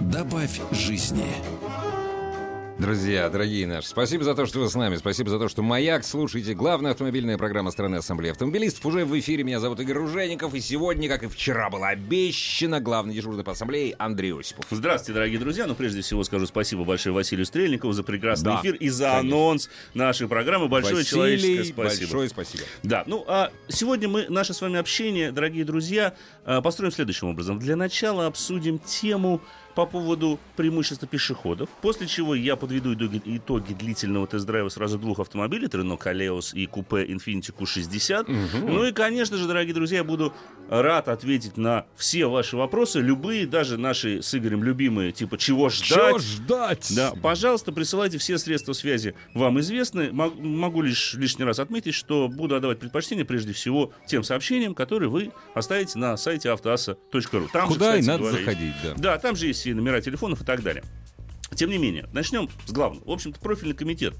Добавь жизни. Друзья, дорогие наши, спасибо за то, что вы с нами. Спасибо за то, что «Маяк» слушаете. Главная автомобильная программа страны Ассамблеи автомобилистов уже в эфире. Меня зовут Игорь Ружеников. И сегодня, как и вчера было обещано, главный дежурный по Ассамблее Андрей Осипов. Здравствуйте, дорогие друзья. Ну, прежде всего скажу спасибо большое Василию Стрельникову за прекрасный Да, эфир и за конечно. анонс нашей программы. Большое Василий, человеческое спасибо. большое спасибо. Да, ну а сегодня мы наше с вами общение, дорогие друзья, э, построим следующим образом. Для начала обсудим тему по поводу преимущества пешеходов, после чего я подведу итоги, длительного тест-драйва сразу двух автомобилей, Renault Kaleos и купе Infiniti Q60. Ну и, конечно же, дорогие друзья, я буду рад ответить на все ваши вопросы, любые, даже наши с Игорем любимые, типа «Чего ждать?». Чего ждать? Да, пожалуйста, присылайте все средства связи вам известны. Мог- Могу лишь лишний раз отметить, что буду отдавать предпочтение прежде всего тем сообщениям, которые вы оставите на сайте автоаса.ру. Там же, Куда и кстати надо говоря, заходить, да. Да, там же есть номера телефонов и так далее. Тем не менее, начнем с главного. В общем-то, профильный комитет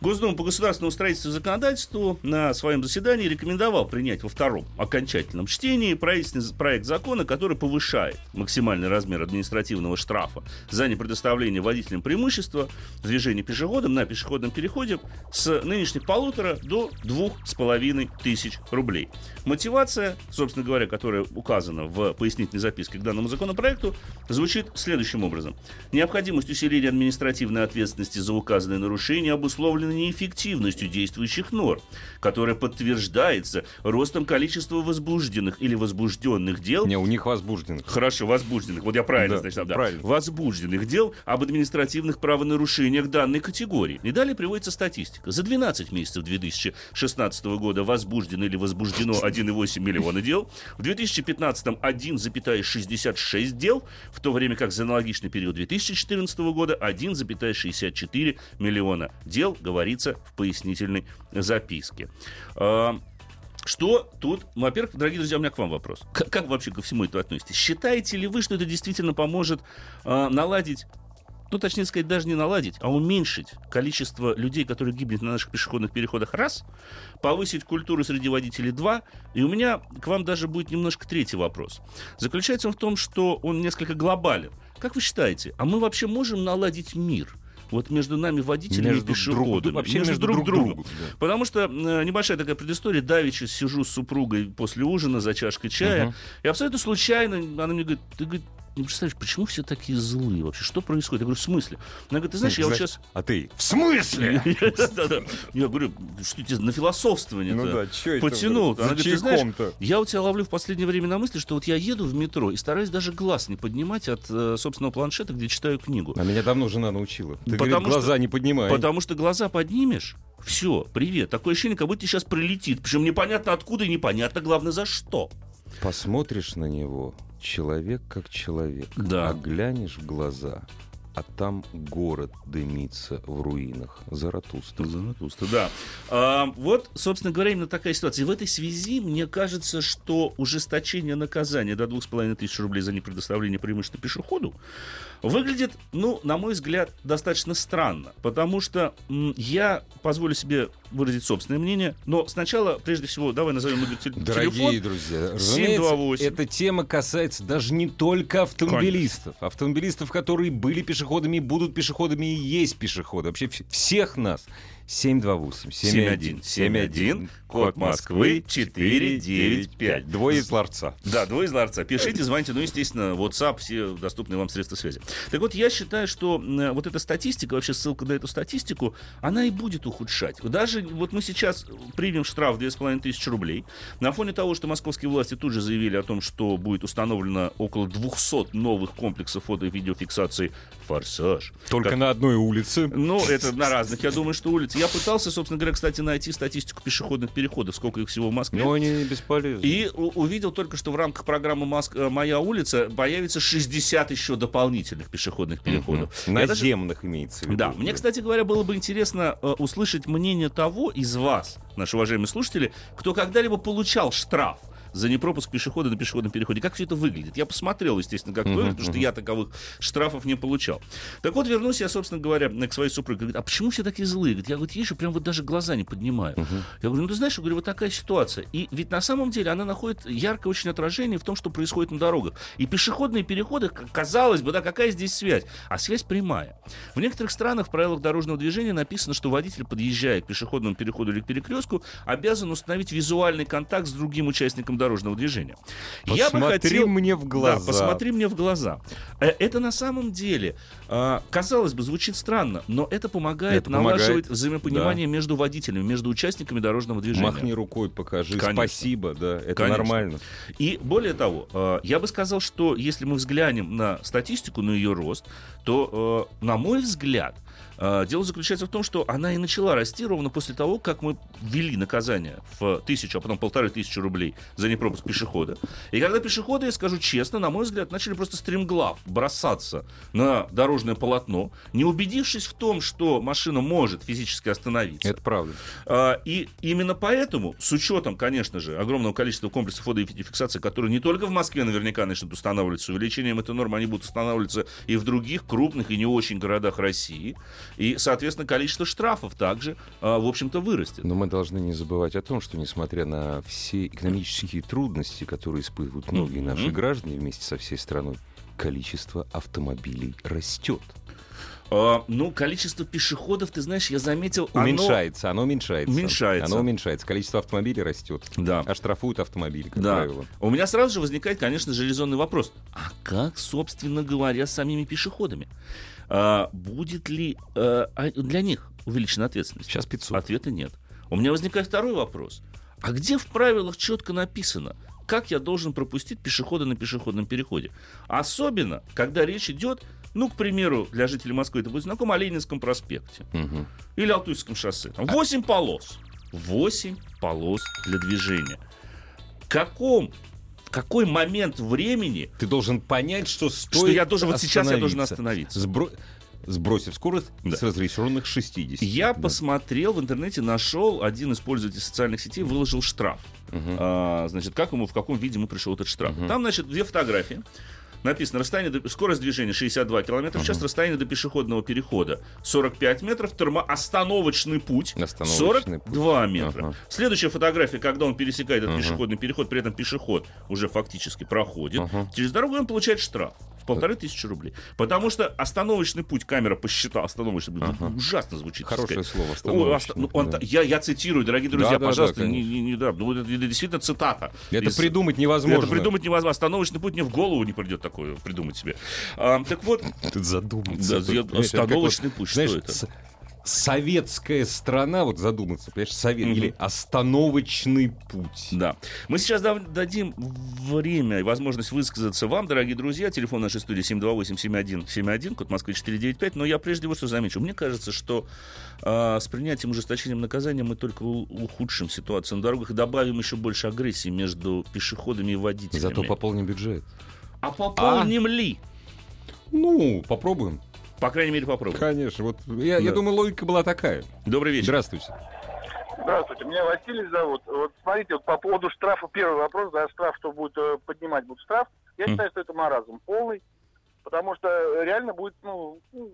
Госдумы по государственному строительству и законодательству на своем заседании рекомендовал принять во втором окончательном чтении правительственный проект закона, который повышает максимальный размер административного штрафа за непредоставление водителям преимущества в движении пешеходам на пешеходном переходе с нынешних полутора до двух с половиной тысяч рублей. Мотивация, собственно говоря, которая указана в пояснительной записке к данному законопроекту, звучит следующим образом. Необходимость усиления административной ответственности за указанные нарушения обусловлена неэффективностью действующих норм, которая подтверждается ростом количества возбужденных или возбужденных дел Не, у них возбужденных. Хорошо, возбужденных. Вот я правильно, Да, значит, да. правильно. Возбужденных дел об административных правонарушениях данной категории. И далее приводится статистика. За 12 месяцев 2016 года возбуждено или возбуждено 1,8 миллиона дел. В 2015 1,66 дел, в то время как за аналогичный период 2014 года 1,64 миллиона дел, говорится в пояснительной записке. А, что тут, во-первых, дорогие друзья, у меня к вам вопрос. Как, как вообще ко всему это относитесь? Считаете ли вы, что это действительно поможет э, наладить ну, точнее сказать, даже не наладить, а уменьшить количество людей, которые гибнут на наших пешеходных переходах, раз, повысить культуру среди водителей, два, и у меня к вам даже будет немножко третий вопрос. Заключается он в том, что он несколько глобален. Как вы считаете, а мы вообще можем наладить мир? Вот между нами водителями Между и пешеходами. друг- вообще между друг другом, да. Потому что э, небольшая такая предыстория. Давеча сижу с супругой после ужина за чашкой чая. Мгм. И абсолютно случайно она мне говорит, ты говорит, не представляешь, почему все такие злые вообще? Что происходит? Я говорю, в смысле? Она говорит, ты знаешь, я вот сейчас... А ты? В смысле? Я говорю, что тебе на философствование Ну да, чё это потянул? Она говорит, ты знаешь, я у тебя ловлю в последнее время на мысли, что вот я еду в метро и стараюсь даже глаз не поднимать от э, собственного планшета, где читаю книгу. А меня давно жена научила. Ты, говорит, глаза что- не поднимай. Потому что глаза поднимешь, все, привет. Такое ощущение, как будто сейчас прилетит. Причем непонятно откуда и непонятно, главное, за что. Посмотришь на него, человек как человек. Да. А глянешь в глаза, а там город дымится в руинах. Заратустра. Заратустра, да. А, вот, собственно говоря, именно такая ситуация. В этой связи мне кажется, что ужесточение наказания до 2500 рублей за непредоставление преимущества пешеходу выглядит, ну, на мой взгляд, достаточно странно. Потому что я позволю себе выразить собственное мнение, но сначала, прежде всего, давай назовем номер телефон. Дорогие друзья, разумеется, 728. эта тема касается даже не только автомобилистов. Автомобилистов, которые были пешеходами, будут пешеходами и есть пешеходы. Вообще вс- всех нас. 728 71 71, код Москвы 495. Двое из ларца. Да, двое из ларца. Пишите, звоните, ну, естественно, WhatsApp, все доступные вам средства связи. Так вот, я считаю, что вот эта статистика, вообще ссылка на эту статистику, она и будет ухудшать. Даже вот мы сейчас примем штраф 2500 рублей. На фоне того, что московские власти тут же заявили о том, что будет установлено около 200 новых комплексов фото и видеофиксации форсаж. Только Как- на одной улице. Ну, это на разных, я думаю, что Я пытался, собственно говоря, кстати, найти статистику пешеходных переходов, сколько их всего в Москве. Но они бесполезны. И увидел только, что в рамках программы «Моск- э, «Моя улица» появится 60 еще дополнительных пешеходных переходов. Даже- Наземных имеется в виду. Да, мне, кстати говоря, было бы интересно э, услышать мнение того из вас, наши уважаемые слушатели, кто когда-либо получал штраф за непропуск пешехода на пешеходном переходе. Как все это выглядит? Я посмотрел, естественно, как это Мгм, выглядит, потому что мгм. я таковых штрафов не получал. Так вот, вернусь я, собственно говоря, к своей супруге. Говорит, а почему все такие злые? Говорит, я, говорит, езжу, прям вот даже глаза не поднимаю. Я говорю, ну ты знаешь, я говорю, вот такая ситуация. И ведь на самом деле она находит яркое очень отражение в том, что происходит на дорогах. И пешеходные переходы, казалось бы, да, какая здесь связь? А связь прямая. В некоторых странах в правилах дорожного движения написано, что водитель, подъезжая к пешеходному переходу или к перекрестку, обязан установить визуальный контакт с другим участником дорожного движения. Я бы Посмотри хотел- мне в глаза. Да, посмотри мне в глаза. Э, Это на самом деле, а, казалось бы, звучит странно, но это помогает Это помогает, налаживать взаимопонимание между водителями, между участниками дорожного движения. Махни рукой, покажи. Конечно. Спасибо, да, это Конечно. нормально. И более того, э, я бы сказал, что если мы взглянем на статистику, на ее рост, то, э, на мой взгляд, дело заключается в том, что она и начала расти ровно после того, как мы ввели наказание в тысячу, а потом полторы тысячи рублей за непропуск пешехода. И когда пешеходы, я скажу честно, на мой взгляд, начали просто стремглав бросаться на дорожное полотно, не убедившись в том, что машина может физически остановиться. Это правда. А, И именно поэтому, с учетом, конечно же, огромного количества комплексов фотофиксации, которые не только в Москве наверняка начнут устанавливаться, увеличением этой нормы они будут устанавливаться и в других крупных и не очень городах России. И, соответственно, количество штрафов также, а, в общем-то, вырастет. Но мы должны не забывать о том, что несмотря на все экономические трудности, которые испытывают многие Мгм. наши граждане вместе со всей страной, количество автомобилей растет. А, Ну, количество пешеходов, ты знаешь, я заметил, оно- Уменьшается, оно уменьшается. Уменьшается. Оно уменьшается. Количество автомобилей растет. Да. А штрафуют автомобили, как Да. правило. У меня сразу же возникает, конечно же, резонный вопрос. А как, собственно говоря, с самими пешеходами? А, будет ли э, а для них увеличена ответственность? Сейчас 500. Ответа нет. У меня возникает второй вопрос. А где в правилах четко написано, как я должен пропустить пешехода на пешеходном переходе? Особенно, когда речь идет, ну, к примеру, для жителей Москвы это будет знакомо, о Ленинском проспекте Мгм. или Алтуйском шоссе. Там 8 полос. 8 полос для движения. В каком, какой момент времени, Ты должен понять, что стоит что я должен, вот сейчас я должен остановиться. Сбро- Сбросив скорость Да. с разрешенных 60. Я Да. посмотрел в интернете, нашел, один из пользователей социальных сетей выложил штраф. Мгм. А, значит, как ему, в каком виде ему пришел этот штраф. Мгм. Там, значит, две фотографии. Написано, расстояние до, скорость движения 62 км в час, расстояние до пешеходного перехода 45 метров, термо, остановочный путь Остановочный 42 метра. Ага. Следующая фотография, когда он пересекает этот Ага. пешеходный переход, при этом пешеход уже фактически проходит, Ага. через дорогу он получает штраф полторы тысячи рублей. Потому что остановочный путь, камера посчитала, остановочный путь, Ага. ужасно звучит. Хорошее слово, остановочный, оста- он да. я, я цитирую, дорогие друзья, Да, да, пожалуйста, да, не, не- не- да, ну, это, действительно цитата. Это из- придумать невозможно. это придумать невозможно. Остановочный путь мне в голову не придет такое придумать себе. А, так вот, Тут задуматься. Да, остановочный путь, что знаешь, это? Советская страна, вот задуматься, понимаешь, совет, Мгм. или остановочный путь. Да. Мы сейчас дадим время и возможность высказаться вам, дорогие друзья. Телефон нашей студии 728-7171, код Москвы 495. Но я прежде вот что замечу. Мне кажется, что а, с принятием ужесточением наказания мы только ухудшим ситуацию на дорогах и добавим еще больше агрессии между пешеходами и водителями. Зато пополним бюджет. А пополним ли? Ну, попробуем. По крайней мере, попробуем. Конечно. Вот я, я Да. думаю, логика была такая. Добрый вечер. Здравствуйте. Здравствуйте, меня Василий зовут. Вот смотрите, вот по поводу штрафа, первый вопрос, да, штраф, что будет э, поднимать будет штраф. Я М. считаю, что это маразм полный, потому что э, реально будет, ну, ну,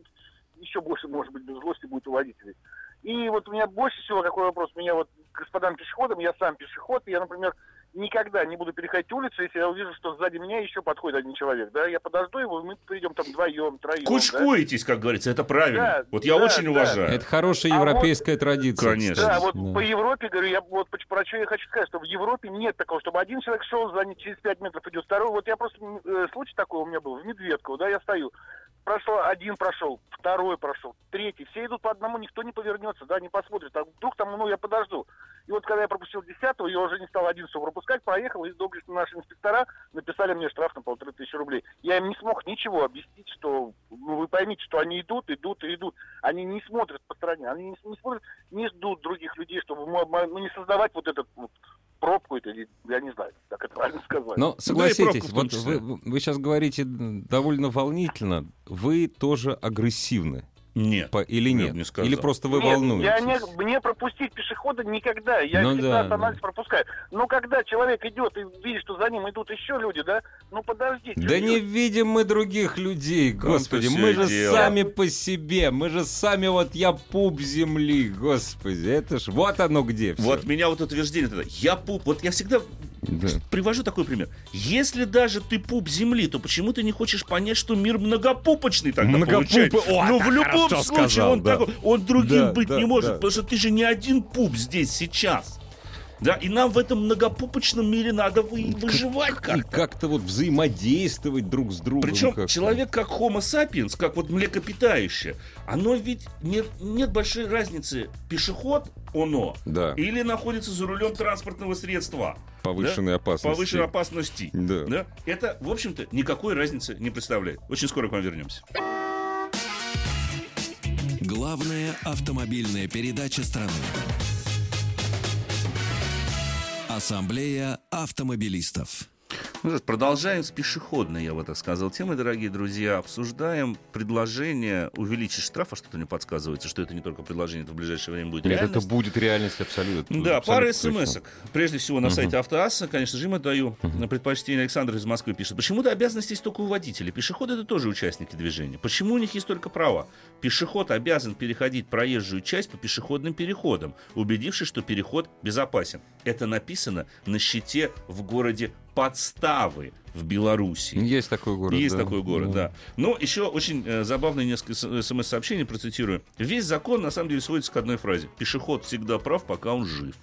еще больше, может быть, без злости будет у водителей. И вот у меня больше всего какой вопрос, у меня вот господам пешеходам, я сам пешеход, и я, например, никогда не буду переходить улицу, если я увижу, что сзади меня еще подходит один человек, да, я подожду его, мы придем там вдвоем, троем, да. Кучкуетесь, как говорится, это правильно. Да, вот я да, очень да. уважаю. Это хорошая А вот- европейская традиция. Конечно. Да, вот Да. по Европе, говорю, я вот про что я хочу сказать, что в Европе нет такого, чтобы один человек шел, за ним через 5 метров идет второй. Вот я просто, э, случай такой у меня был, в Медведково, да, я стою, прошло, один прошел, второй прошел, третий. Все идут по одному, никто не повернется, да, не посмотрит. А вдруг там, ну, я подожду. И вот когда я пропустил десятого, я уже не стал одиннадцатого пропускать, проехал, и доблестно наши инспектора написали мне штраф на полторы тысячи рублей. Я им не смог ничего объяснить, что, ну, вы поймите, что они идут, идут и идут. Они не смотрят по стороне, они не, не смотрят, не ждут других людей, чтобы ну, не создавать вот этот вот пробку, это, я не знаю, как это правильно сказать. Но согласитесь, пробку в том вот вы, вы сейчас говорите довольно волнительно, вы тоже агрессивны. Нет. По- или нет? не сказал. или просто вы Нет, волнуетесь? Я не, мне пропустить пешехода никогда. Я Ну всегда да, да. пропускаю. Но когда человек идет и видит, что за ним идут еще люди, да, ну подождите. Да не видим мы других людей, господи, мы же дело. сами по себе, мы же сами вот я пуп земли, господи, это ж вот оно где всё. Вот меня вот утверждение тогда. Я пуп. Вот я всегда Да. привожу такой пример. Если даже ты пуп земли, то почему ты не хочешь понять, что мир многопупочный тогда Многопупы- получается? О, ну, это в любом случае, сказал, он, да. такой, он другим Да, быть да, не может, да. потому что ты же не один пуп здесь сейчас. Да, и нам в этом многопупочном мире надо вы- выживать И как-то. как-то вот взаимодействовать друг с другом. Причем как-то. человек как homo sapiens, как вот млекопитающее, оно ведь нет, нет большой разницы, пешеход оно Да, или находится за рулем транспортного средства. повышенной опасности. Повышенной опасности. Да. Да? Это, в общем-то, никакой разницы не представляет. Очень скоро к вам вернемся. Главная автомобильная передача страны. Ассамблея автомобилистов. Ну что ж, продолжаем с пешеходной, я бы так сказал, темой, дорогие друзья. Обсуждаем предложение увеличить штраф, а что-то мне подсказывается, что это не только предложение, это в ближайшее время будет Нет, это реальность. будет реальность абсолютно. Да, пара абсолютно смс -ок. Прежде всего на сайте Автоасса, конечно же, им отдаю на предпочтение. Александр из Москвы пишет. Почему-то обязанности есть только у водителей. Пешеходы это тоже участники движения. Почему у них есть только права? Пешеход обязан переходить проезжую часть по пешеходным переходам, убедившись, что переход безопасен. Это написано на щите в городе Подставы в Беларуси. Есть такой город. Есть да. такой город, да. Но еще очень э, забавные несколько смс-сообщений, процитирую. Весь закон, на самом деле, сводится к одной фразе. Пешеход всегда прав, пока он жив.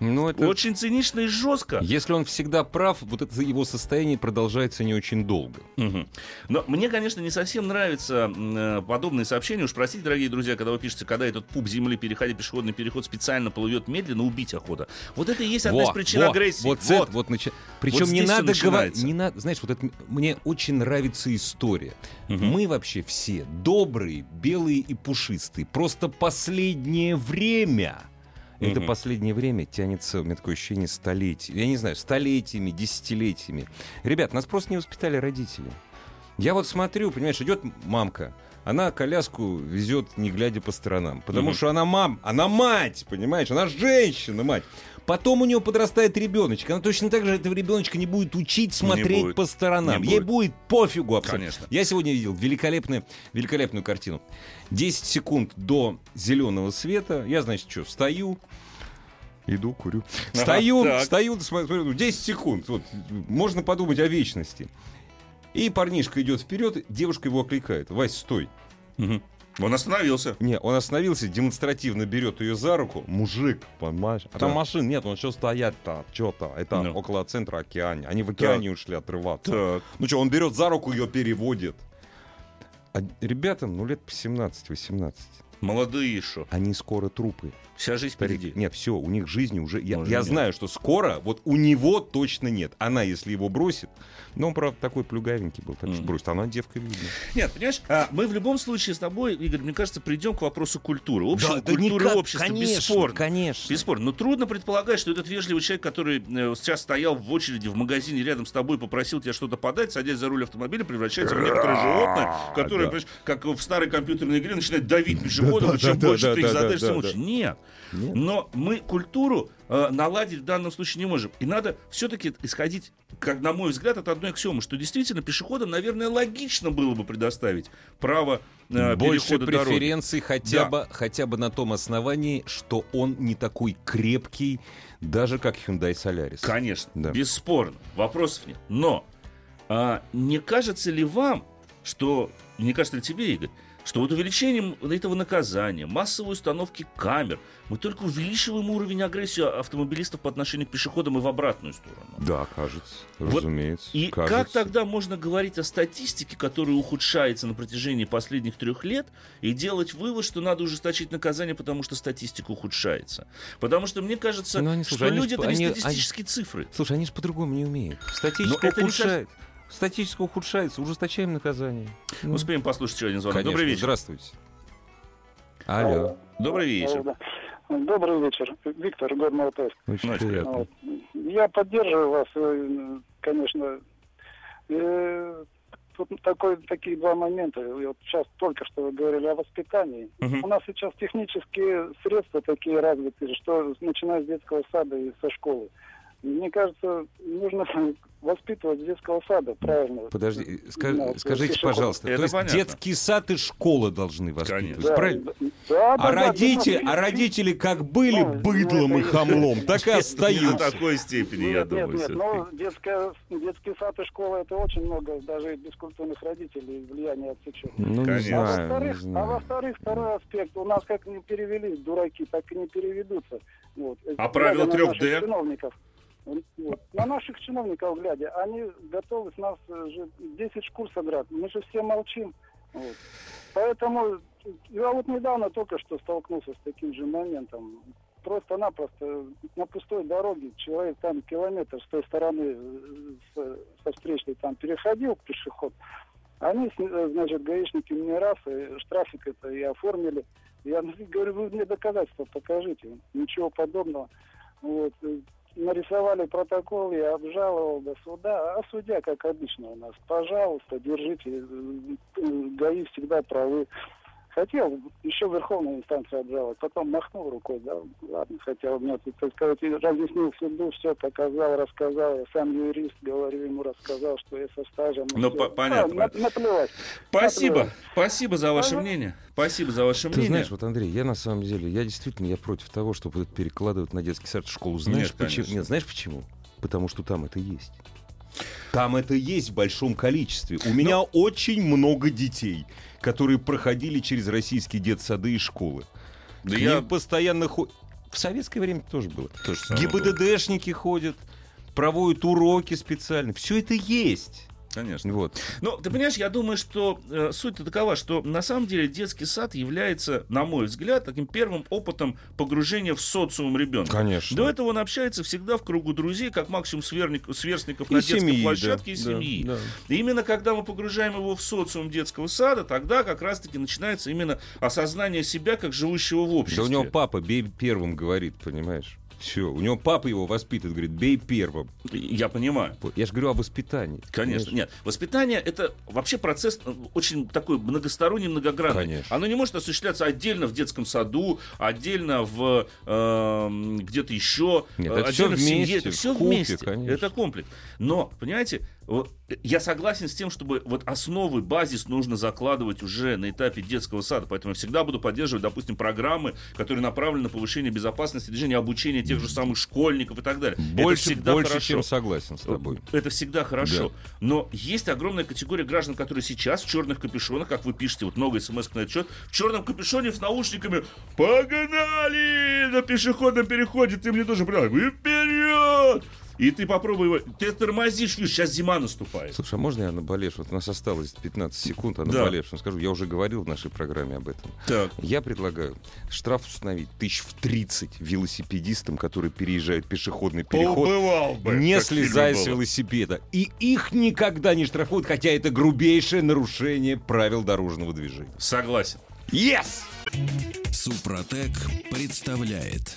Ну, это... Очень цинично и жестко. Если он всегда прав, вот это его состояние продолжается не очень долго. Мгм. Но мне, конечно, не совсем нравятся м, э, подобные сообщения. Уж простите, дорогие друзья, когда вы пишете, когда этот пуп земли переходит пешеходный переход специально плывет медленно, убить охота. Вот это и есть одна из Во, причин во, агрессии. Вот, Вот. это вот начи- Причем Вот не надо говорить, не надо, знаешь, вот это мне очень нравится история. Мгм. Мы вообще все добрые, белые и пушистые. Просто последнее время. Это Мгм. последнее время тянется, у меня такое ощущение, столетиями. Я не знаю, столетиями, десятилетиями. Ребят, нас просто не воспитали родители. Я вот смотрю, понимаешь, идет мамка, она коляску везет, не глядя по сторонам. Потому Мгм. что она мам, она мать, понимаешь, она женщина, мать. Потом у нее подрастает ребеночек. Она точно так же этого ребеночка не будет учить смотреть будет. по сторонам. Не Ей будет. будет пофигу абсолютно. Конечно. Я сегодня видел великолепную, великолепную картину. 10 секунд до зеленого света. Я, значит, что, встаю, Иду, курю. Ага, Стою, так. стою, смотрю, 10 секунд. Вот, можно подумать о вечности. И парнишка идет вперед, девушка его окликает. Вась, стой. Он остановился. Не, он остановился, демонстративно берет ее за руку. Мужик, понимаешь? А там Так. машин нет, он что стоять-то, что-то. Это Ну. около центра океана. Они в океане ушли отрываться. Так. Ну что, он берет за руку, ее переводит. А ребятам, ну, лет по 17-18. Молодые еще. Они скоро трупы. Вся жизнь Старик. впереди. Нет, все, у них жизни уже... Я, Уже я нет. знаю, что скоро, вот у него точно нет. Она, если его бросит... Но он, правда, такой плюгавенький был, так что Мгм. бросит. Она девка видно. Нет, понимаешь, а, мы в любом случае с тобой, Игорь, мне кажется, придем к вопросу культуры. Общего культуры никак, общества, конечно, бесспорно. конечно. Бесспорно. Но трудно предполагать, что этот вежливый человек, который э, сейчас стоял в очереди в магазине рядом с тобой, попросил тебя что-то подать, садясь за руль автомобиля, превращается в некоторое животное, которое, да. как в старой компьютерной игре, начинает давить пешеходов, и чем больше ты их да, задаешь, да, тем лучше. Нет. Но мы культуру э, наладить в данном случае не можем. И надо все-таки исходить, как на мой взгляд, от одной аксиомы, что действительно пешеходам, наверное, логично было бы предоставить право э, Больше преференций хотя, Да. бы, хотя бы на том основании, что он не такой крепкий, даже как Hyundai Solaris. Конечно, Да. бесспорно, вопросов нет. Но а, не кажется ли вам, что не кажется ли тебе, Игорь, что вот увеличением этого наказания, массовой установки камер, мы только увеличиваем уровень агрессии автомобилистов по отношению к пешеходам и в обратную сторону. Да, кажется, Вот разумеется. И кажется. как тогда можно говорить о статистике, которая ухудшается на протяжении последних трех лет, и делать вывод, что надо ужесточить наказание, потому что статистика ухудшается? Потому что мне кажется, Ну, они, что слушай, они люди это не они- статистические цифры. Слушай, они же по-другому не умеют. Статистика Но это не Статистика ухудшается, ужесточаем наказание. Ну, Успеем послушать еще один звонок. конечно. Добрый вечер. Здравствуйте. Алло. Добрый вечер. Добрый вечер. Виктор, горный Алтайск. Очень Очень приятно. Вот. Я поддерживаю вас, э, конечно. Э, Тут такой, такие два момента. И Вот сейчас только что вы говорили о воспитании. Мгм. У нас сейчас технические средства такие развитые, что начиная с детского сада и со школы. Мне кажется, нужно воспитывать детского сада, правильно. Подожди, ска- Да, скажите, пешеход. пожалуйста, Это то есть понятно. детский сад и школа должны воспитывать, Конечно. правильно? Да, да, А да, родители, да, а родители как были Ну, быдлом ну, и это- хамлом, так и Не до остаются. такой степени, я Нет, думаю, нет, нет, но детская, детский сад и школа это очень много, даже бескультурных родителей влияние отсечет. Ну, не Конечно. А во-вторых, а второй аспект. У нас как не перевели дураки, так и не переведутся. Вот. А правило 3D? наших чиновников. Вот. На наших чиновников глядя, они готовы с нас э, же 10 шкур содрать. Мы же все молчим. Вот. Поэтому я вот недавно только что столкнулся с таким же моментом. Просто-напросто на пустой дороге человек там километр с той стороны э, со встречной там переходил пешеход. Они, э, значит, гаишники мне раз и штрафик это и оформили. Я говорю, вы мне доказательства покажите. Ничего подобного. Вот. Нарисовали протокол, я обжаловал до суда, а судья, как обычно у нас, пожалуйста, держите, э, э, ГАИ всегда правы. Хотел еще в верховной инстанции обжаловать, потом махнул рукой, да, ладно, хотя у меня тут, так сказать, разъяснил суду, все показал, рассказал, я сам юрист, говорю, ему рассказал, что я со стажем. Ну, по- понятно, Да, на- наплевать. Спасибо. Наплевать. Спасибо за ваше Ага. мнение. Спасибо за ваше Ты мнение. знаешь, вот, Андрей, я на самом деле, я действительно, я против того, чтобы это перекладывать на детский сад и школу. Знаешь Нет, почему? конечно. Нет, знаешь почему? Потому что там это есть. Там это есть в большом количестве. У меня очень много детей, которые проходили через российские детсады и школы. Да К я ним постоянно ходят. В советское время тоже было. то самое было. ГИБДДшники ходят, проводят уроки специально. Все это есть. Конечно. Вот. Но ты понимаешь, я думаю, что э, суть-то такова, что на самом деле детский сад является, на мой взгляд, таким первым опытом погружения в социум ребенка. Конечно. До этого он общается всегда в кругу друзей, как максимум сверник- сверстников И на детской семьи, площадке да, и да, семьи. да. И именно когда мы погружаем его в социум детского сада, тогда как раз-таки начинается именно осознание себя как живущего в Да обществе. у него папа первым говорит, понимаешь? Все, у него папа его воспитывает, говорит, бей первым. Я понимаю. Я же говорю о воспитании. Конечно. понимаешь? Нет, воспитание это вообще процесс э, очень такой многосторонний, многогранный. Конечно. Оно не может осуществляться отдельно в детском саду, отдельно в эм, где-то еще, Нет, э, это отдельно всё в семье. вместе, Это все купе, вместе. конечно. Это комплекс. Но, понимаете, э, я согласен с тем, чтобы вот основы, базис нужно закладывать уже на этапе детского сада. Поэтому я всегда буду поддерживать, допустим, программы, которые направлены на повышение безопасности движения, обучение тех же самых школьников и так далее. Это Больше, всегда больше хорошо. чем согласен с тобой. Это всегда хорошо. Но есть огромная категория граждан, которые сейчас в черных капюшонах, как вы пишете, вот много смс на этот счет, в черном капюшоне с наушниками «Погнали! На пешеходном переходе ты мне тоже и вперед!» И ты попробуй его... Ты тормозишь, видишь, сейчас зима наступает. Слушай, а можно я наболевший? Вот у нас осталось 15 секунд, а Да. наболевшим скажу. Я уже говорил в нашей программе об этом. Так. Я предлагаю штраф установить тысяч в 30 велосипедистам, которые переезжают пешеходный переход, Побывал бы, не слезая с велосипеда. И их никогда не штрафуют, хотя это грубейшее нарушение правил дорожного движения. Согласен. Yes! Супротек представляет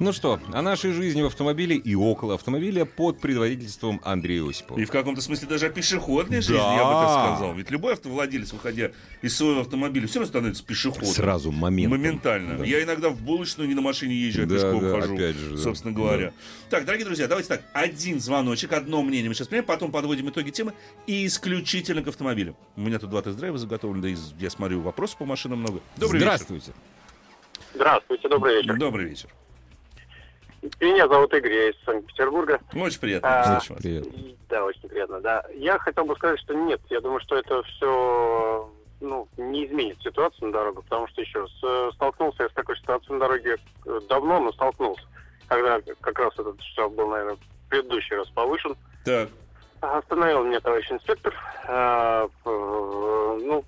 Ну что, о нашей жизни в автомобиле и около автомобиля под предводительством Андрея Осипова. И в каком-то смысле даже о пешеходной жизни, Да. я бы так сказал. Ведь любой автовладелец, выходя из своего автомобиля, все равно становится пешеходом. Сразу, моментом. Моментально. Да. Я иногда в булочную не на машине езжу, а Да, пешком да, хожу, опять же, да. собственно говоря. Так, дорогие друзья, давайте так. Один звоночек, одно мнение мы сейчас примем, потом подводим итоги темы и исключительно к автомобилю. У меня тут два тест-драйва заготовлены, да и я смотрю, вопросов по машинам много. Добрый Здравствуйте. Здравствуйте, добрый вечер. вечер. Добрый вечер. Меня зовут Игорь, я из Санкт-Петербурга. Очень приятно. А. Привет. И- Да, очень приятно, да. Я хотел бы сказать, что нет, я думаю, что это все ну, не изменит ситуацию на дорогах, потому что еще раз, э, столкнулся я с такой ситуацией на дороге э, давно, но столкнулся, когда как раз этот штраф был, наверное, в предыдущий раз повышен. Так, Остановил меня товарищ инспектор. А, э, ну,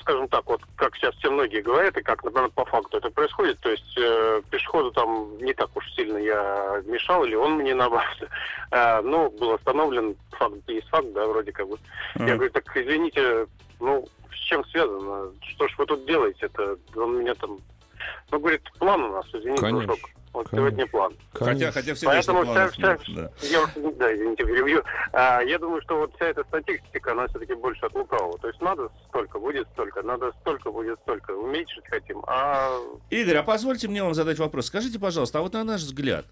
скажем так, вот как сейчас все многие говорят, и как, например, по факту это происходит, то есть э, пешеходу там не так уж сильно я мешал, или он мне наоборот. А, ну, был остановлен, факт есть факт, да, вроде как бы. Я Ага. говорю, так извините, ну, с чем связано? Что ж вы тут делаете? Это он меня там... Ну, говорит, план у нас, извините, Конечно, дружок. Вот конечно. сегодня план. хотя, хотя всегда Поэтому вся- вся- да. Я, да, извините, перебью. А, я думаю, что вот вся эта статистика, она все-таки больше от лукавого. То есть надо столько, будет столько, надо столько, будет столько. Уменьшить хотим, а Игорь, а позвольте мне вам задать вопрос. Скажите, пожалуйста, а вот на наш взгляд,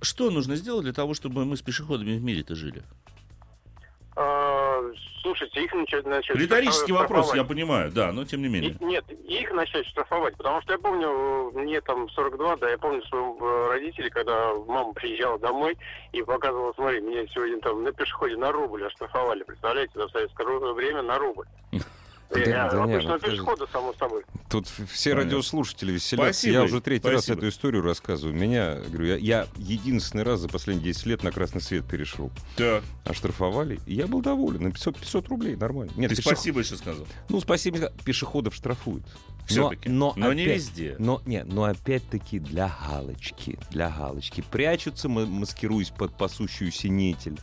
что нужно сделать для того, чтобы мы с пешеходами в мире-то жили? А, слушайте, их начать... начать Риторический вопрос, я понимаю, да, но тем не менее. И- нет, их начать штрафовать, потому что я помню, э, мне там 42, да, я помню своих родителей, когда мама приезжала домой и показывала, смотри, меня сегодня там на пешеходе на рубль оштрафовали, представляете, за советское время на рубль. Да, Э, да а не, обычного ну, пешехода, само собой. Тут все Понятно. радиослушатели веселятся. Спасибо, я уже третий раз спасибо. эту историю рассказываю. Меня, говорю, я, я единственный раз за последние 10 лет на красный свет перешел. Так, Оштрафовали, и я был доволен. На 500, 500 рублей, нормально. Нет, ты пешеход- спасибо еще сказал. Ну, спасибо, пешеходов штрафуют. Все-таки. Но, Но, не опять- везде. Но, нет, но опять-таки для галочки, для галочки. Прячутся, ма- маскируясь под пасущую синетель.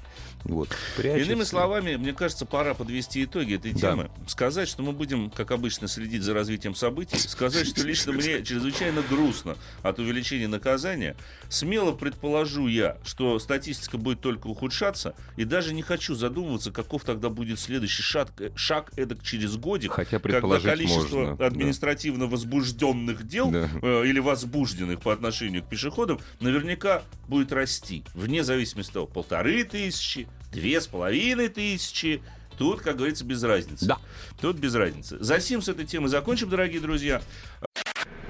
Вот. Иными словами, мне кажется, пора подвести итоги этой Да. темы. Сказать, что мы будем, как обычно, следить за развитием событий. Сказать, что лично мне чрезвычайно грустно от увеличения наказания. Смело предположу я, что статистика будет только ухудшаться. И даже не хочу задумываться, каков тогда будет следующий шаг, э, шаг эдак через годик. Хотя Когда предположить количество можно. да. административно возбужденных дел Да. э, или возбужденных по отношению к пешеходам наверняка будет расти. Вне зависимости от того, полторы тысячи, две с половиной тысячи. Тут, как говорится, без разницы. Да. Тут без разницы. За сим с этой темой закончим, дорогие друзья.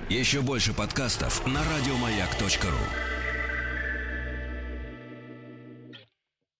Еще больше подкастов на радиомаяк.ру.